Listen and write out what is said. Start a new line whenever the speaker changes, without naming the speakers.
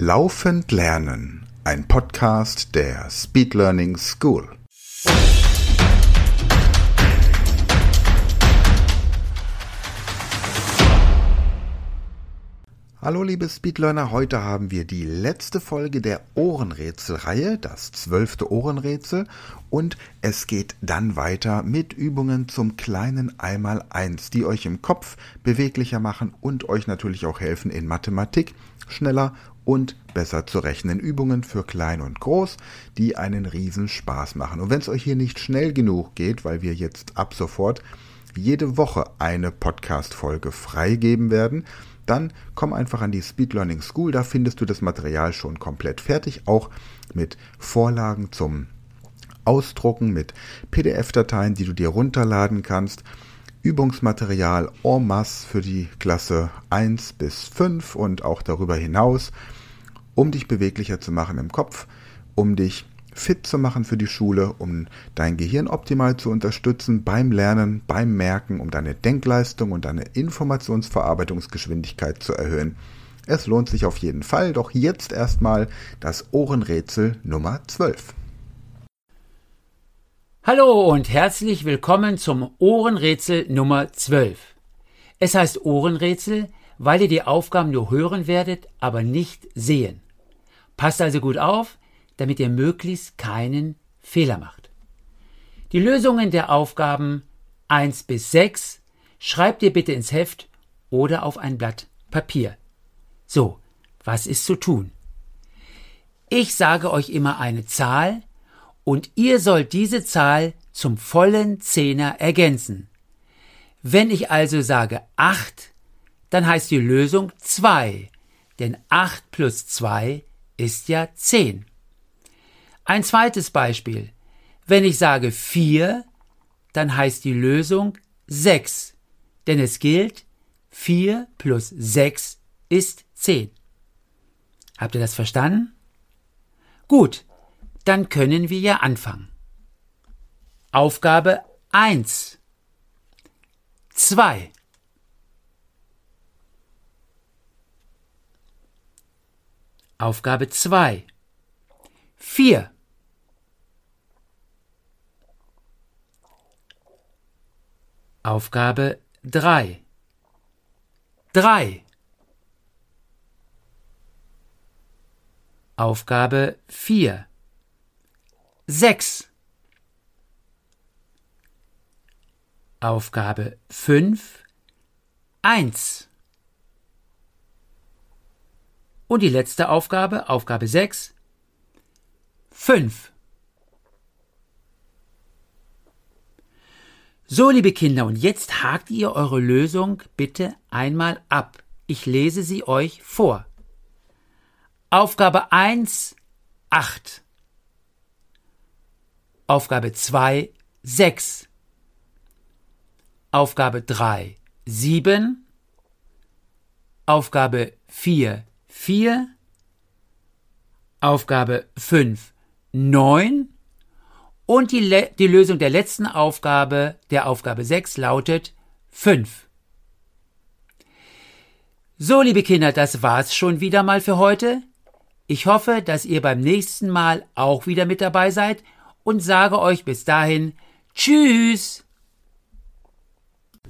Laufend Lernen, ein Podcast der Speed Learning School. Hallo liebe Speedlearner, heute haben wir die letzte Folge der Ohrenrätselreihe, das zwölfte Ohrenrätsel und es geht dann weiter mit Übungen zum kleinen Einmaleins, die euch im Kopf beweglicher machen und euch natürlich auch helfen in Mathematik schneller und besser zu rechnen. Übungen für klein und groß, die einen riesen Spaß machen. Und wenn es euch hier nicht schnell genug geht, weil wir jetzt ab sofort jede Woche eine Podcast-Folge freigeben werden, dann komm einfach an die Speed Learning School, da findest du das Material schon komplett fertig, auch mit Vorlagen zum Ausdrucken, mit PDF-Dateien, die du dir runterladen kannst, Übungsmaterial en masse für die Klasse 1 bis 5 und auch darüber hinaus, um dich beweglicher zu machen im Kopf, um dich fit zu machen für die Schule, um dein Gehirn optimal zu unterstützen beim Lernen, beim Merken, um deine Denkleistung und deine Informationsverarbeitungsgeschwindigkeit zu erhöhen. Es lohnt sich auf jeden Fall, doch jetzt erstmal das Ohrenrätsel Nummer 12.
Hallo und herzlich willkommen zum Ohrenrätsel Nummer 12. Es heißt Ohrenrätsel, weil ihr die Aufgaben nur hören werdet, aber nicht sehen. Passt also gut auf, damit ihr möglichst keinen Fehler macht. Die Lösungen der Aufgaben 1 bis 6 schreibt ihr bitte ins Heft oder auf ein Blatt Papier. So, was ist zu tun? Ich sage euch immer eine Zahl und ihr sollt diese Zahl zum vollen Zehner ergänzen. Wenn ich also sage 8, dann heißt die Lösung 2, denn 8 plus 2 ist ja 10. Ein zweites Beispiel. Wenn ich sage 4, dann heißt die Lösung 6, denn es gilt, 4 plus 6 ist 10. Habt ihr das verstanden? Gut, dann können wir ja anfangen. Aufgabe 1. 2. Aufgabe 2. 4. Aufgabe 3. 3. Aufgabe 4. 6. Aufgabe 5. 1. Und die letzte Aufgabe, Aufgabe 6. 5. So, liebe Kinder, und jetzt hakt ihr eure Lösung bitte einmal ab. Ich lese sie euch vor. Aufgabe 1, 8. Aufgabe 2, 6. Aufgabe 3, 7. Aufgabe 4, 4. Aufgabe 5, 9. Und die, Le die Lösung der letzten Aufgabe, der Aufgabe 6, lautet 5. So, liebe Kinder, das war's schon wieder mal für heute. Ich hoffe, dass ihr beim nächsten Mal auch wieder mit dabei seid und sage euch bis dahin Tschüss.